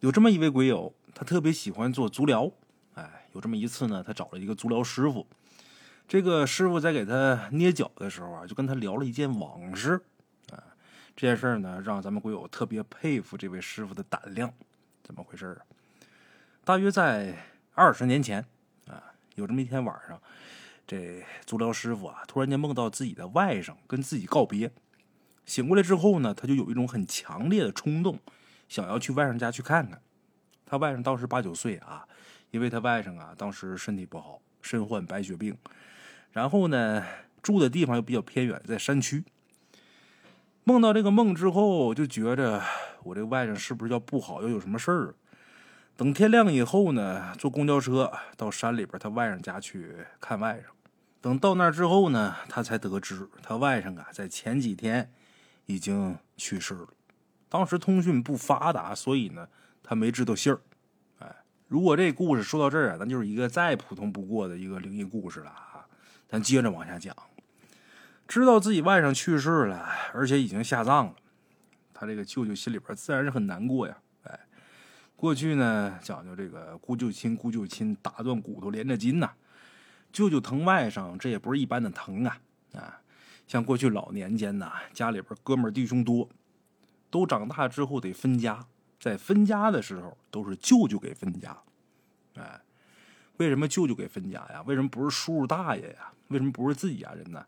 有这么一位鬼友，他特别喜欢做足疗。哎，有这么一次呢，他找了一个足疗师傅。这个师傅在给他捏脚的时候啊，就跟他聊了一件往事。啊，这件事呢，让咱们鬼友特别佩服这位师傅的胆量。怎么回事啊？大约在二十年前啊，有这么一天晚上，这足疗师傅啊，突然间梦到自己的外甥跟自己告别。醒过来之后呢，他就有一种很强烈的冲动，想要去外甥家去看看。他外甥当时八九岁啊，因为他外甥啊当时身体不好，身患白血病，然后呢住的地方又比较偏远，在山区。梦到这个梦之后，就觉着我这个外甥是不是要不好，又有什么事儿？等天亮以后呢，坐公交车到山里边他外甥家去看外甥。等到那之后呢，他才得知他外甥啊在前几天。已经去世了，当时通讯不发达，所以呢，他没知道信儿。哎，如果这故事说到这儿啊，咱就是一个再普通不过的一个灵异故事了啊。咱接着往下讲，知道自己外甥去世了，而且已经下葬了，他这个舅舅心里边自然是很难过呀。哎，过去呢讲究这个姑舅亲，姑舅亲打断骨头连着筋呐，舅舅疼外甥，这也不是一般的疼啊啊。像过去老年间呐，家里边哥们弟兄多，都长大之后得分家，在分家的时候都是舅舅给分家。哎，为什么舅舅给分家呀？为什么不是叔叔大爷呀？为什么不是自己家人呢？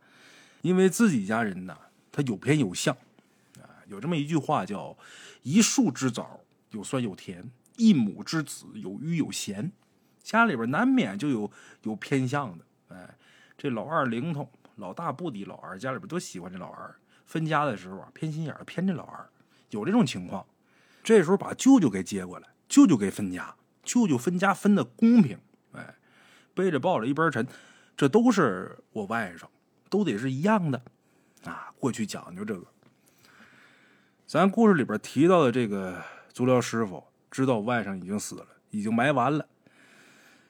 因为自己家人呢，他有偏有向。啊，有这么一句话叫“一树之枣有酸有甜，一母之子有鱼有咸”，家里边难免就有有偏向的。哎，这老二灵通。老大不敌老二，家里边都喜欢这老二。分家的时候啊，偏心眼偏这老二，有这种情况。这时候把舅舅给接过来，舅舅给分家，舅舅分家分的公平。哎，背着抱着一边沉，这都是我外甥，都得是一样的啊。过去讲究这个。咱故事里边提到的这个足疗师傅，知道外甥已经死了，已经埋完了，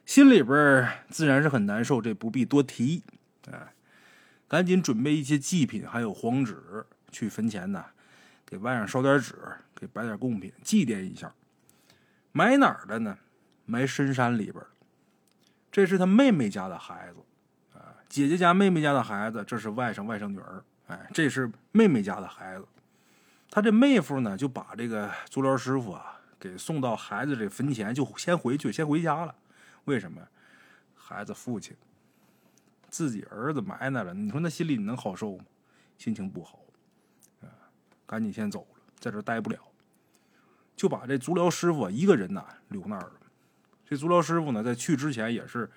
心里边自然是很难受。这不必多提，哎。赶紧准备一些祭品，还有黄纸，去坟前呢，给外甥烧点纸，给摆点贡品，祭奠一下。埋哪儿的呢？埋深山里边这是他妹妹家的孩子，啊，姐姐家妹妹家的孩子，这是外甥外甥女儿，哎，这是妹妹家的孩子。他这妹夫呢，就把这个足疗师傅啊，给送到孩子这坟前，就先回去，先回家了。为什么？孩子父亲。自己儿子埋那了，你说那心里你能好受吗？心情不好，赶紧先走了，在这待不了，就把这足疗师傅一个人呐留那儿了。这足疗师傅呢，在去之前也是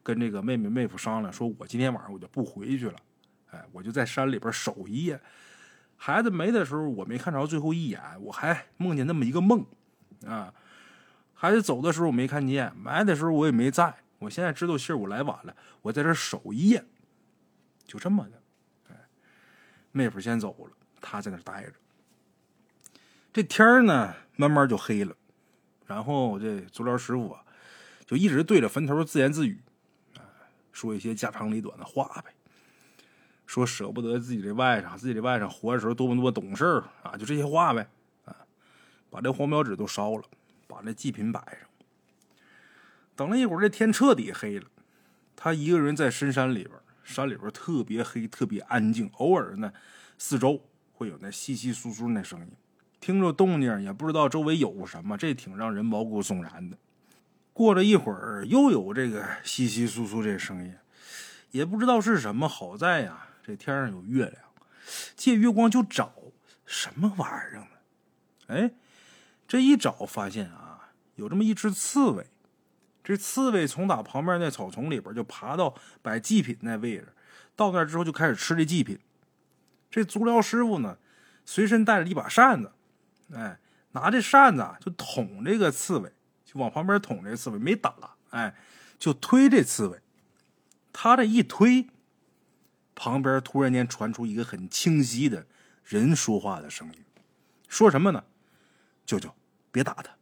跟这个妹妹妹夫商量，说我今天晚上我就不回去了，哎，我就在山里边守一夜。孩子没的时候，我没看着最后一眼，我还梦见那么一个梦，啊，孩子走的时候我没看见，埋的时候我也没在。我现在知道信儿，我来晚了，我在这守一夜，就这么的。哎，妹夫先走了，他在那待着。这天呢，慢慢就黑了。然后这足疗师傅啊，就一直对着坟头自言自语，说一些家长里短的话呗。说舍不得自己的外甥，自己的外甥活的时候多么多么懂事啊，就这些话呗。啊，把这黄标纸都烧了，把那祭品摆上。等了一会儿，这天彻底黑了。他一个人在深山里边，山里边特别黑，特别安静。偶尔呢，四周会有那稀稀疏疏那声音，听着动静也不知道周围有什么，这挺让人毛骨悚然的。过了一会儿，又有这个稀稀疏疏这声音，也不知道是什么。好在呀，这天上有月亮，借月光就找什么玩意儿呢？哎，这一找发现啊，有这么一只刺猬。这刺猬从打旁边那草丛里边就爬到摆祭品那位置，到那之后就开始吃这祭品。这足疗师傅呢，随身带着一把扇子，哎，拿这扇子就捅这个刺猬，就往旁边捅这刺猬，没打，哎，就推这刺猬。他这一推，旁边突然间传出一个很清晰的人说话的声音，说什么呢？舅舅，别打他，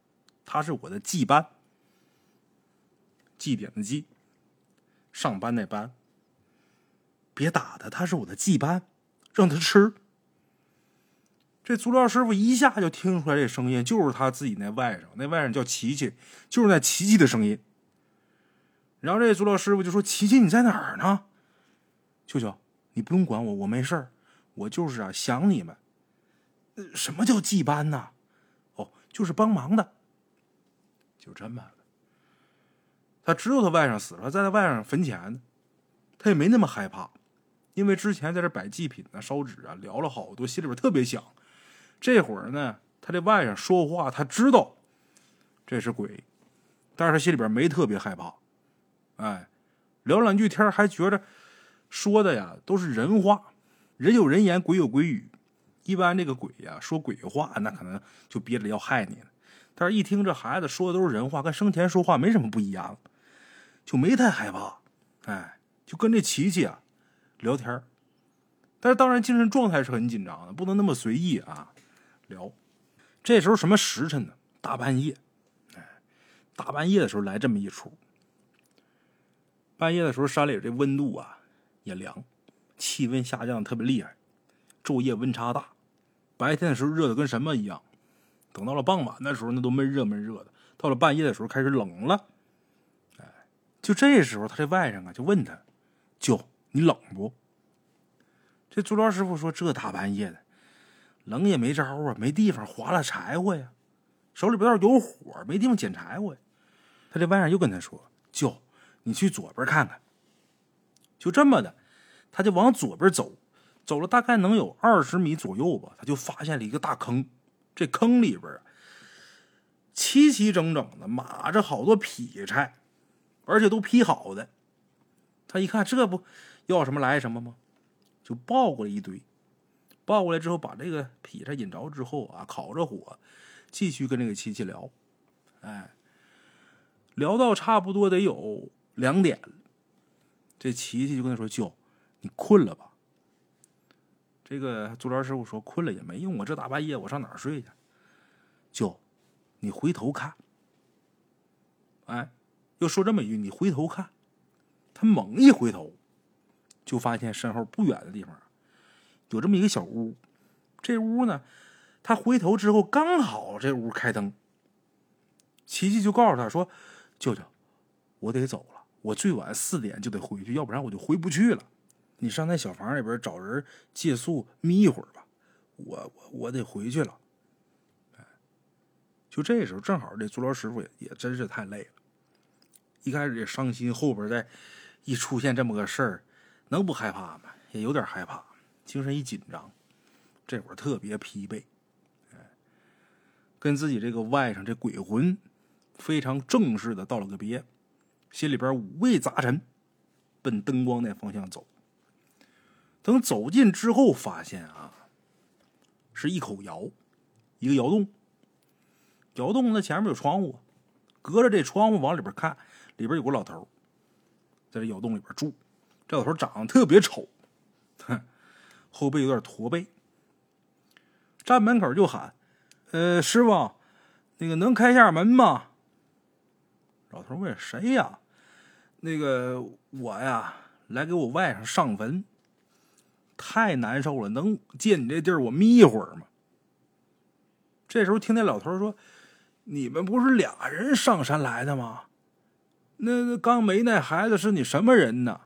他是我的祭班。祭典的祭，上班那班。别打他，他是我的祭班，让他吃。这足疗师傅一下就听出来这声音就是他自己那外甥，那外甥叫琪琪，就是那琪琪的声音。然后这足疗师傅就说：“琪琪，你在哪儿呢？舅舅，你不用管我，我没事儿，我就是啊想你们。什么叫祭班呢？哦，就是帮忙的。就这么。”他知道他外甥死了，在他外甥坟前呢，他也没那么害怕，因为之前在这摆祭品呢、烧纸啊，聊了好多，心里边特别想。这会儿呢，他这外甥说话，他知道这是鬼，但是他心里边没特别害怕。哎，聊两句天还觉着说的呀都是人话，人有人言，鬼有鬼语。一般这个鬼呀说鬼话，那可能就憋着要害你了。但是一听这孩子说的都是人话，跟生前说话没什么不一样。就没太害怕，哎，就跟这琪琪啊聊天但是当然精神状态是很紧张的，不能那么随意啊聊。这时候什么时辰呢？大半夜，哎，大半夜的时候来这么一出。半夜的时候山里这温度啊也凉，气温下降特别厉害，昼夜温差大。白天的时候热的跟什么一样，等到了傍晚的时候那都闷热闷热的，到了半夜的时候开始冷了。哎就这时候，他这外甥啊就问他：“舅，你冷不？”这足疗师傅说：“这大半夜的，冷也没招啊，没地方划拉柴火呀，手里边要有火，没地方捡柴火。”他这外甥又跟他说：“舅，你去左边看看。”就这么的，他就往左边走，走了大概能有二十米左右吧，他就发现了一个大坑。这坑里边，齐齐整整的码着好多劈柴。而且都劈好的，他一看，这不要什么来什么吗？就抱过来一堆，抱过来之后，把这个劈柴引着之后啊，烤着火，继续跟这个琪琪聊。哎，聊到差不多得有两点，这琪琪就跟他说：“舅，你困了吧？”这个足疗师傅说：“困了也没用啊，这大半夜我上哪儿睡去？”舅，你回头看，哎。又说这么一句：“你回头看。”他猛一回头，就发现身后不远的地方有这么一个小屋。这屋呢，他回头之后刚好这屋开灯。琪琪就告诉他说：“舅舅，我得走了，我最晚四点就得回去，要不然我就回不去了。你上那小房里边找人借宿眯一会儿吧，我我我得回去了。”就这时候，正好这足疗师傅也也真是太累了。一开始也伤心，后边再一出现这么个事儿，能不害怕吗？也有点害怕，精神一紧张，这会儿特别疲惫，跟自己这个外甥这鬼魂非常正式的道了个别，心里边五味杂陈，奔灯光那方向走。等走近之后，发现啊，是一口窑，一个窑洞，窑洞那前面有窗户，隔着这窗户往里边看。里边有个老头，在这窑洞里边住。这老头长得特别丑，哼，后背有点驼背。站门口就喊：“呃，师傅，那个能开下门吗？”老头问：“谁呀？”“那个我呀，来给我外甥上坟，太难受了，能借你这地儿我眯一会儿吗？”这时候听那老头说：“你们不是俩人上山来的吗？”那那刚没那孩子是你什么人呢？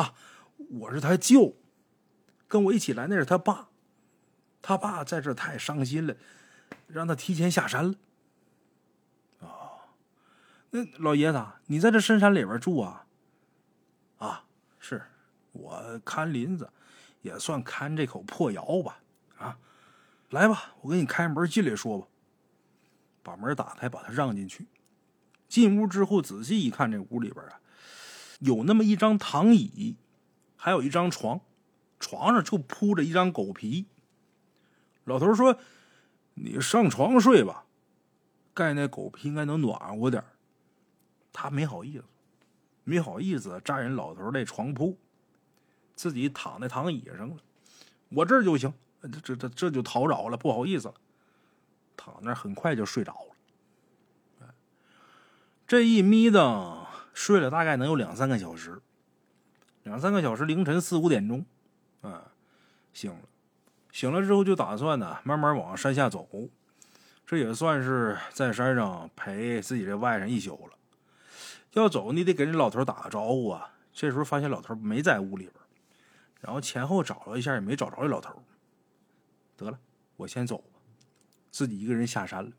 啊，我是他舅，跟我一起来那是他爸，他爸在这太伤心了，让他提前下山了。哦，那老爷子，你在这深山里边住啊？啊，是我看林子，也算看这口破窑吧。啊，来吧，我给你开门进来说吧。把门打开，把他让进去。进屋之后，仔细一看，这屋里边啊，有那么一张躺椅，还有一张床，床上就铺着一张狗皮。老头说：“你上床睡吧，盖那狗皮应该能暖和点他没好意思，没好意思占人老头那床铺，自己躺在躺椅上了。我这儿就行，这这这就讨扰了，不好意思了。躺那很快就睡着了。这一眯瞪，睡了大概能有两三个小时，两三个小时，凌晨四五点钟，啊，醒了，醒了之后就打算呢，慢慢往山下走。这也算是在山上陪自己这外甥一宿了。要走，你得给这老头打个招呼啊。这时候发现老头没在屋里边，然后前后找了一下也没找着这老头。得了，我先走吧，自己一个人下山了。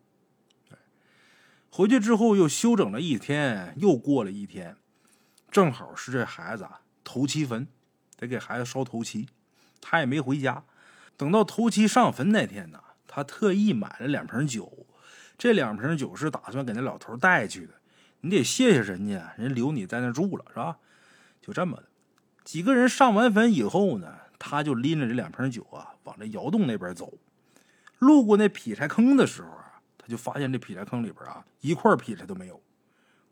回去之后又休整了一天，又过了一天，正好是这孩子啊头七坟，得给孩子烧头七，他也没回家。等到头七上坟那天呢，他特意买了两瓶酒，这两瓶酒是打算给那老头带去的。你得谢谢人家，人留你在那住了是吧？就这么的，几个人上完坟以后呢，他就拎着这两瓶酒啊，往这窑洞那边走。路过那劈柴坑的时候。就发现这劈柴坑里边啊，一块劈柴都没有。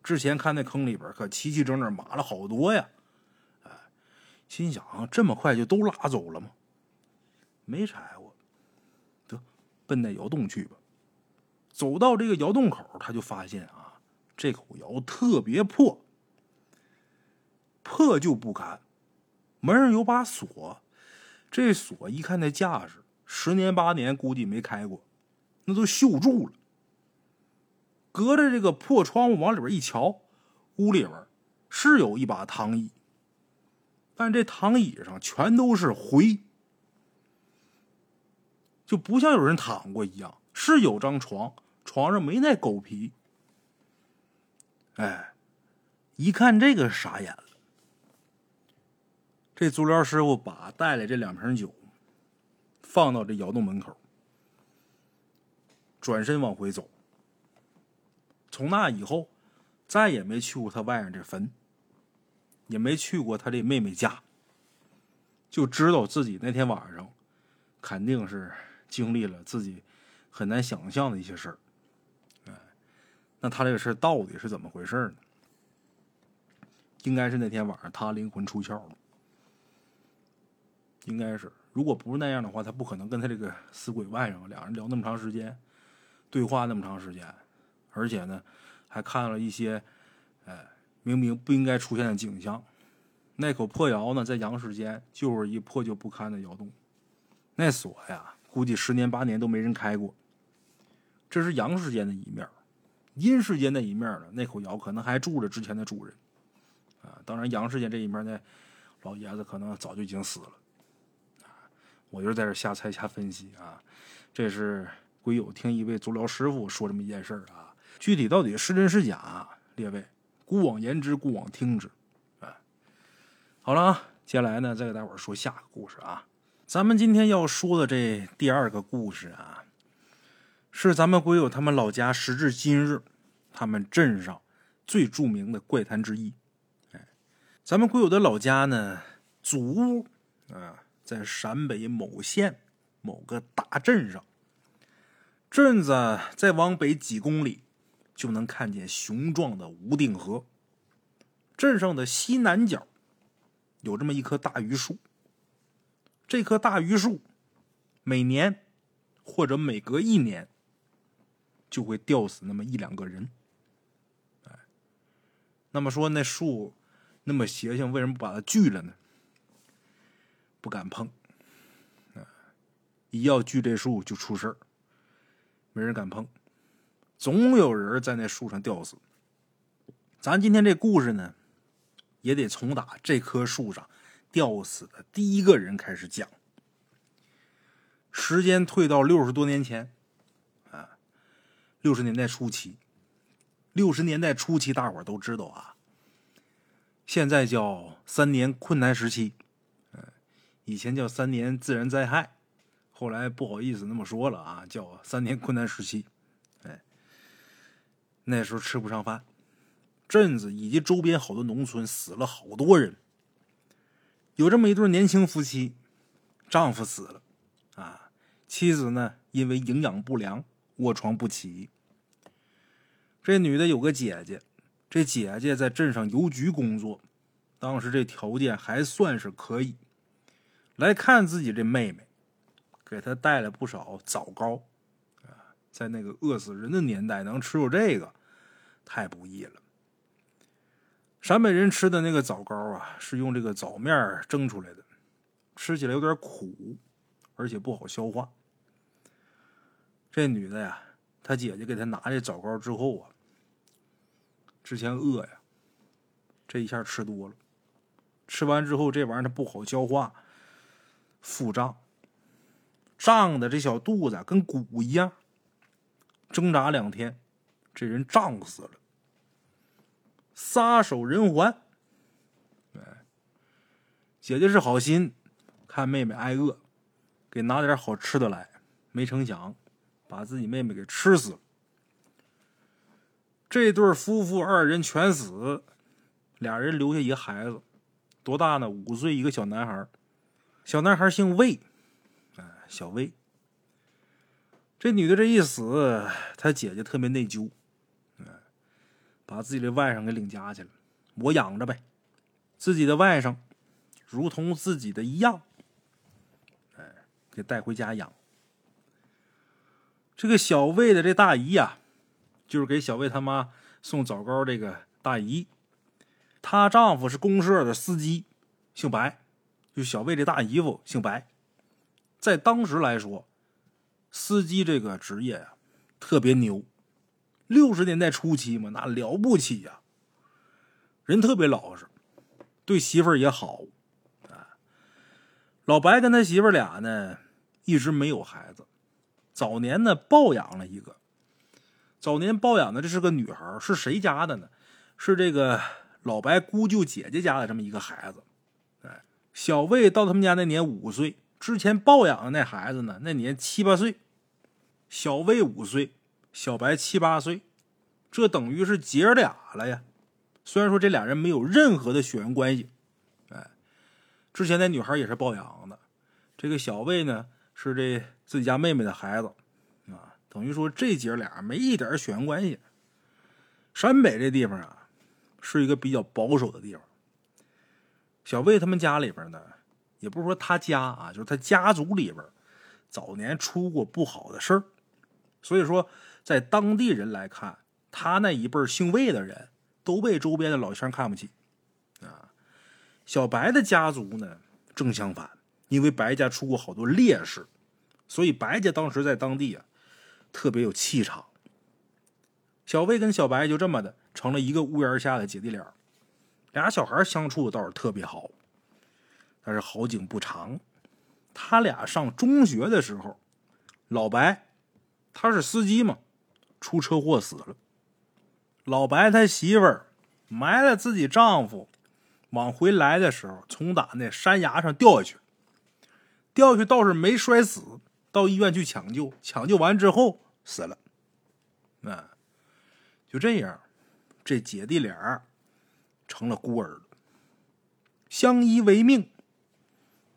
之前看那坑里边可齐齐整整码了好多呀，哎，心想这么快就都拉走了吗？没柴火，得奔那窑洞去吧。走到这个窑洞口，他就发现啊，这口窑特别破，破旧不堪，门上有把锁，这锁一看那架势，十年八年估计没开过，那都锈住了。隔着这个破窗户往里边一瞧，屋里边是有一把躺椅，但这躺椅上全都是灰，就不像有人躺过一样。是有张床，床上没那狗皮。哎，一看这个傻眼了。这足疗师傅把带来这两瓶酒放到这窑洞门口，转身往回走。从那以后，再也没去过他外甥这坟，也没去过他这妹妹家。就知道自己那天晚上，肯定是经历了自己很难想象的一些事儿。哎，那他这个事儿到底是怎么回事呢？应该是那天晚上他灵魂出窍了。应该是，如果不是那样的话，他不可能跟他这个死鬼外甥两人聊那么长时间，对话那么长时间。而且呢，还看了一些，哎，明明不应该出现的景象。那口破窑呢，在阳世间就是一破旧不堪的窑洞。那锁呀，估计十年八年都没人开过。这是阳世间的一面，阴世间那一面呢，那口窑可能还住着之前的主人。啊，当然阳世间这一面，呢老爷子可能早就已经死了。我就是在这瞎猜瞎分析啊。这是鬼友听一位足疗师傅说这么一件事儿啊。具体到底是真是假，列位姑往言之，姑往听之。哎，好了啊，接下来呢，再给大伙儿说下个故事啊。咱们今天要说的这第二个故事啊，是咱们鬼友他们老家时至今日，他们镇上最著名的怪谈之一。哎，咱们鬼友的老家呢，祖屋啊，在陕北某县某个大镇上，镇子再往北几公里。就能看见雄壮的无定河。镇上的西南角有这么一棵大榆树。这棵大榆树每年或者每隔一年就会吊死那么一两个人。哎，那么说那树那么邪性，为什么不把它锯了呢？不敢碰。一要锯这树就出事儿，没人敢碰。总有人在那树上吊死。咱今天这故事呢，也得从打这棵树上吊死的第一个人开始讲。时间退到六十多年前，啊，六十年代初期。六十年代初期，大伙都知道啊。现在叫三年困难时期，嗯，以前叫三年自然灾害，后来不好意思那么说了啊，叫三年困难时期。那时候吃不上饭，镇子以及周边好多农村死了好多人。有这么一对年轻夫妻，丈夫死了，啊，妻子呢因为营养不良卧床不起。这女的有个姐姐，这姐姐在镇上邮局工作，当时这条件还算是可以。来看自己这妹妹，给她带了不少枣糕，啊，在那个饿死人的年代能吃着这个。太不易了。陕北人吃的那个枣糕啊，是用这个枣面蒸出来的，吃起来有点苦，而且不好消化。这女的呀，她姐姐给她拿这枣糕之后啊，之前饿呀，这一下吃多了，吃完之后这玩意儿它不好消化，腹胀，胀的这小肚子跟鼓一样，挣扎两天，这人胀死了。撒手人寰。哎，姐姐是好心，看妹妹挨饿，给拿点好吃的来，没成想把自己妹妹给吃死了。这对夫妇二人全死，俩人留下一个孩子，多大呢？五岁，一个小男孩。小男孩姓魏，哎，小魏。这女的这一死，她姐姐特别内疚。把自己的外甥给领家去了，我养着呗。自己的外甥，如同自己的一样，哎，给带回家养。这个小魏的这大姨呀，就是给小魏他妈送枣糕这个大姨。她丈夫是公社的司机，姓白，就小魏这大姨夫姓白。在当时来说，司机这个职业呀，特别牛。六十年代初期嘛，那了不起呀！人特别老实，对媳妇儿也好。啊，老白跟他媳妇儿俩呢，一直没有孩子。早年呢，抱养了一个。早年抱养的这是个女孩，是谁家的呢？是这个老白姑舅姐姐家的这么一个孩子。哎，小魏到他们家那年五岁，之前抱养的那孩子呢，那年七八岁。小魏五岁。小白七八岁，这等于是姐俩了呀。虽然说这俩人没有任何的血缘关系，哎，之前那女孩也是抱养的，这个小魏呢是这自己家妹妹的孩子，啊，等于说这姐俩没一点血缘关系。陕北这地方啊，是一个比较保守的地方。小魏他们家里边呢，也不是说他家啊，就是他家族里边早年出过不好的事儿，所以说。在当地人来看，他那一辈姓魏的人都被周边的老乡看不起，啊，小白的家族呢正相反，因为白家出过好多烈士，所以白家当时在当地啊特别有气场。小魏跟小白就这么的成了一个屋檐下的姐弟俩，俩小孩相处倒是特别好，但是好景不长，他俩上中学的时候，老白他是司机嘛。出车祸死了。老白他媳妇儿埋了自己丈夫，往回来的时候，从打那山崖上掉下去，掉下去倒是没摔死，到医院去抢救，抢救完之后死了。啊，就这样，这姐弟俩成了孤儿，相依为命。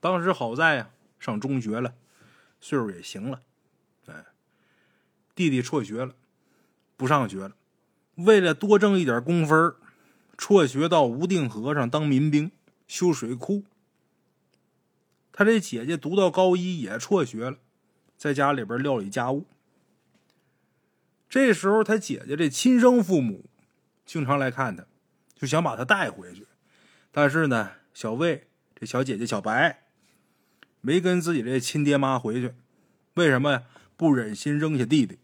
当时好在呀，上中学了，岁数也行了。哎，弟弟辍学了。不上学了，为了多挣一点工分辍学到无定河上当民兵修水库。他这姐姐读到高一也辍学了，在家里边料理家务。这时候他姐姐这亲生父母经常来看他，就想把他带回去，但是呢，小魏这小姐姐小白没跟自己这亲爹妈回去，为什么呀？不忍心扔下弟弟。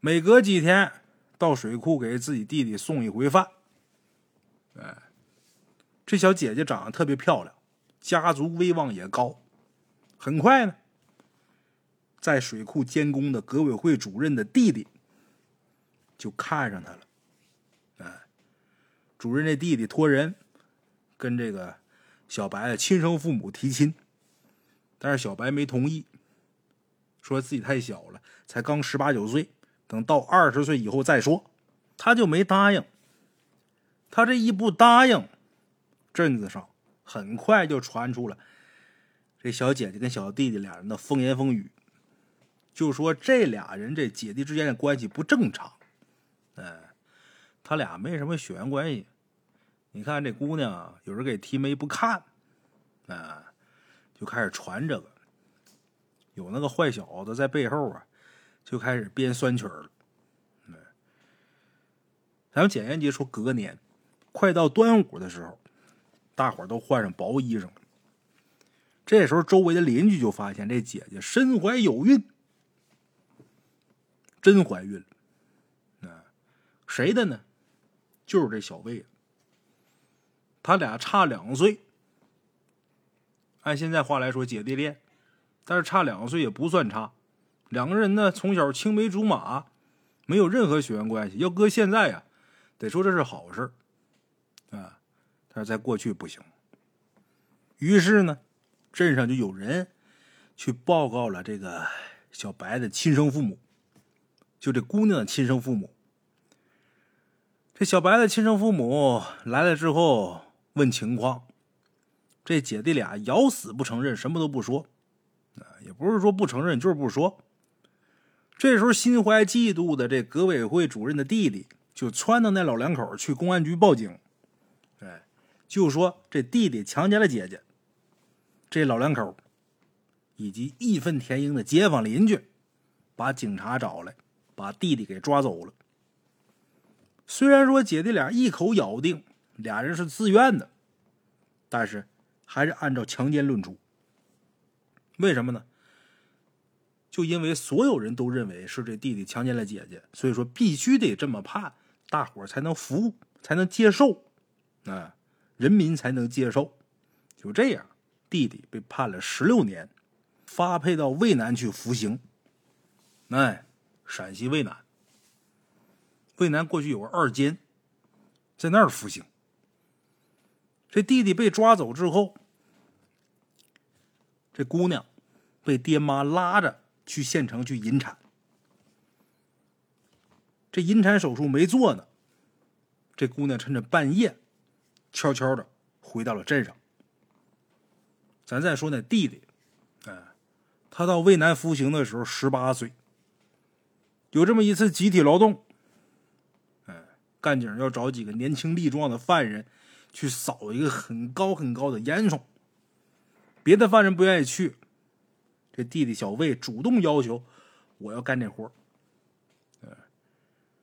每隔几天到水库给自己弟弟送一回饭。哎，这小姐姐长得特别漂亮，家族威望也高。很快呢，在水库监工的革委会主任的弟弟就看上她了。哎，主任这弟弟托人跟这个小白的亲生父母提亲，但是小白没同意，说自己太小了，才刚十八九岁。等到二十岁以后再说，他就没答应。他这一不答应，镇子上很快就传出了这小姐姐跟小弟弟俩人的风言风语，就说这俩人这姐弟之间的关系不正常。哎，他俩没什么血缘关系。你看这姑娘，有人给提媒不看，啊，就开始传这个，有那个坏小子在背后啊。就开始编酸曲儿了。咱们简言节说，隔年快到端午的时候，大伙儿都换上薄衣裳。这时候，周围的邻居就发现这姐姐身怀有孕，真怀孕了。啊，谁的呢？就是这小魏。他俩差两岁，按现在话来说，姐弟恋，但是差两岁也不算差。两个人呢，从小青梅竹马，没有任何血缘关系。要搁现在呀，得说这是好事啊。但是在过去不行。于是呢，镇上就有人去报告了这个小白的亲生父母，就这姑娘的亲生父母。这小白的亲生父母来了之后问情况，这姐弟俩咬死不承认，什么都不说。啊，也不是说不承认，就是不说。这时候心怀嫉妒的这革委会主任的弟弟就撺掇那老两口去公安局报警，哎，就说这弟弟强奸了姐姐。这老两口以及义愤填膺的街坊邻居把警察找来，把弟弟给抓走了。虽然说姐弟俩一口咬定俩人是自愿的，但是还是按照强奸论处。为什么呢？就因为所有人都认为是这弟弟强奸了姐姐，所以说必须得这么判，大伙才能服，才能接受，啊，人民才能接受。就这样，弟弟被判了十六年，发配到渭南去服刑。哎，陕西渭南，渭南过去有个二监，在那儿服刑。这弟弟被抓走之后，这姑娘被爹妈拉着。去县城去引产，这引产手术没做呢。这姑娘趁着半夜，悄悄的回到了镇上。咱再说那弟弟，哎，他到渭南服刑的时候十八岁。有这么一次集体劳动，哎，干警要找几个年轻力壮的犯人去扫一个很高很高的烟囱，别的犯人不愿意去。这弟弟小魏主动要求我要干这活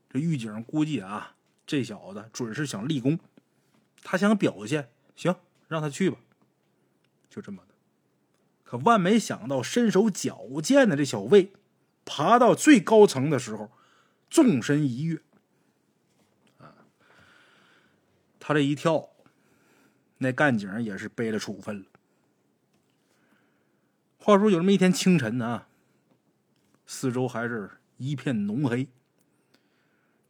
这狱警估计啊，这小子准是想立功，他想表现，行，让他去吧，就这么的。可万没想到，身手矫健的这小魏，爬到最高层的时候，纵身一跃，啊，他这一跳，那干警也是背了处分了。话说有这么一天清晨啊，四周还是一片浓黑。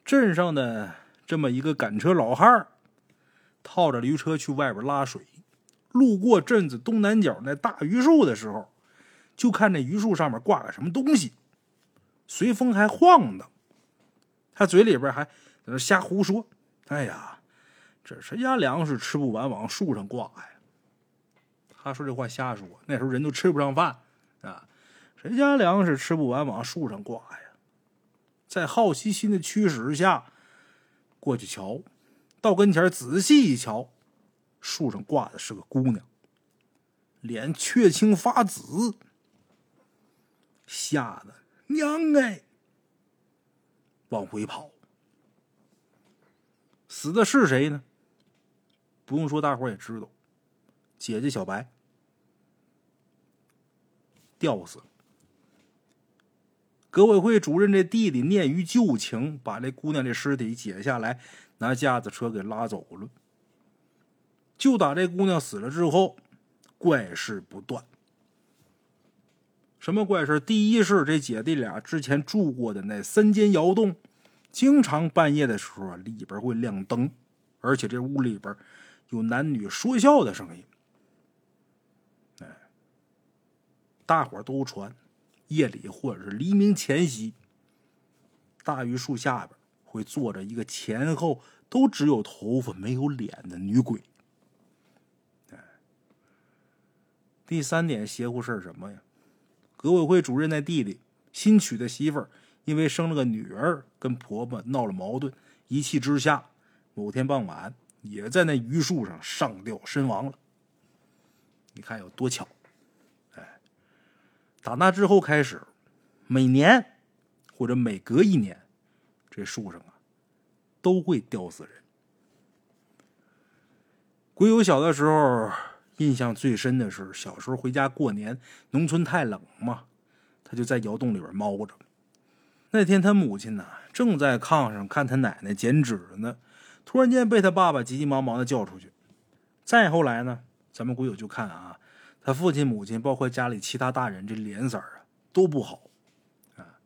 镇上的这么一个赶车老汉儿，套着驴车去外边拉水，路过镇子东南角那大榆树的时候，就看那榆树上面挂个什么东西，随风还晃荡。他嘴里边还在那瞎胡说：“哎呀，这谁家粮食吃不完往树上挂呀？”他说这话瞎说，那时候人都吃不上饭啊，谁家粮食吃不完往树上挂呀？在好奇心的驱使下，过去瞧，到跟前仔细一瞧，树上挂的是个姑娘，脸雀青发紫，吓得娘哎，往回跑。死的是谁呢？不用说，大伙也知道，姐姐小白。吊死了。革委会主任这弟弟念于旧情，把这姑娘的尸体解下来，拿架子车给拉走了。就打这姑娘死了之后，怪事不断。什么怪事？第一是这姐弟俩之前住过的那三间窑洞，经常半夜的时候里边会亮灯，而且这屋里边有男女说笑的声音。大伙都传，夜里或者是黎明前夕，大榆树下边会坐着一个前后都只有头发没有脸的女鬼。第三点邪乎事儿什么呀？革委会主任那弟弟新娶的媳妇儿，因为生了个女儿，跟婆婆闹了矛盾，一气之下，某天傍晚也在那榆树上上吊身亡了。你看有多巧！打那之后开始，每年或者每隔一年，这树上啊都会吊死人。鬼友小的时候印象最深的是小时候回家过年，农村太冷嘛，他就在窑洞里边猫着。那天他母亲呢，正在炕上看他奶奶剪纸呢，突然间被他爸爸急急忙忙的叫出去。再后来呢，咱们鬼友就看啊，他父亲、母亲，包括家里其他大人，这脸色啊都不好啊。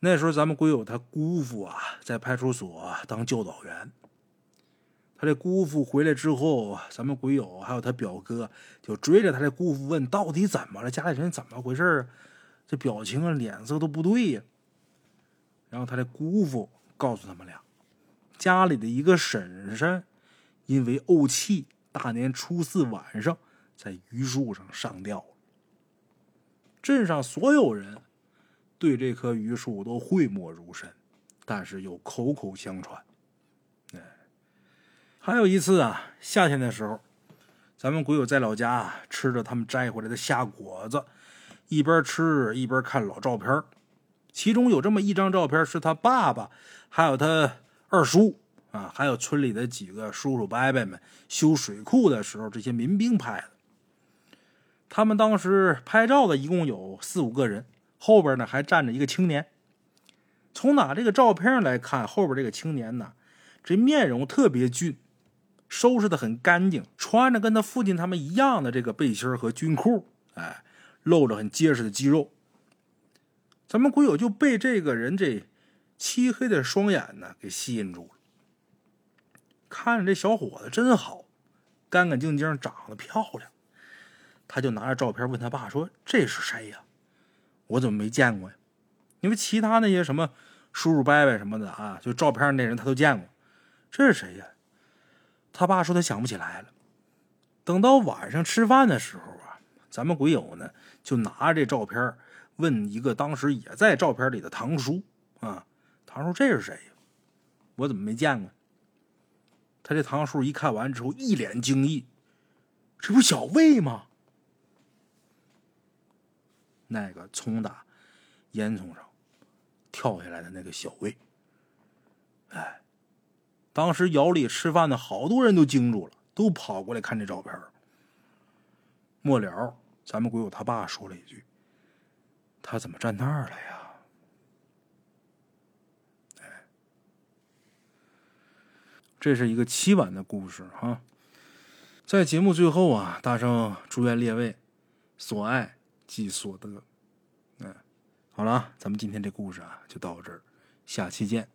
那时候咱们鬼友他姑父啊，在派出所当教导员。他这姑父回来之后，咱们鬼友还有他表哥就追着他这姑父问：到底怎么了？家里人怎么回事啊？这表情啊，脸色都不对呀。然后他的姑父告诉他们俩，家里的一个婶婶因为怄气，大年初四晚上在榆树上上吊了。镇上所有人对这棵榆树都讳莫如深，但是又口口相传。哎，还有一次啊，夏天的时候，咱们鬼友在老家啊吃着他们摘回来的夏果子。一边吃一边看老照片，其中有这么一张照片，是他爸爸，还有他二叔啊，还有村里的几个叔叔伯伯们修水库的时候，这些民兵拍的。他们当时拍照的一共有四五个人，后边呢还站着一个青年。从哪这个照片上来看，后边这个青年呢，这面容特别俊，收拾的很干净，穿着跟他父亲他们一样的这个背心和军裤，哎。露着很结实的肌肉，咱们鬼友就被这个人这漆黑的双眼呢给吸引住了。看着这小伙子真好，干干净净，长得漂亮。他就拿着照片问他爸说：“这是谁呀？我怎么没见过呀？”因为其他那些什么叔叔伯伯什么的啊，就照片那人他都见过。这是谁呀？他爸说他想不起来了。等到晚上吃饭的时候啊，咱们鬼友呢。就拿着这照片问一个当时也在照片里的堂叔啊，堂叔这是谁呀？我怎么没见过？他这堂叔一看完之后一脸惊异，这不小魏吗？那个从打烟囱上跳下来的那个小魏，哎，当时窑里吃饭的好多人都惊住了，都跑过来看这照片末了。咱们鬼友他爸说了一句：“他怎么站那儿了呀？”，这是一个凄婉的故事哈。在节目最后啊，大圣祝愿列位所爱即所得。嗯，好了，咱们今天这故事啊就到这儿，下期见。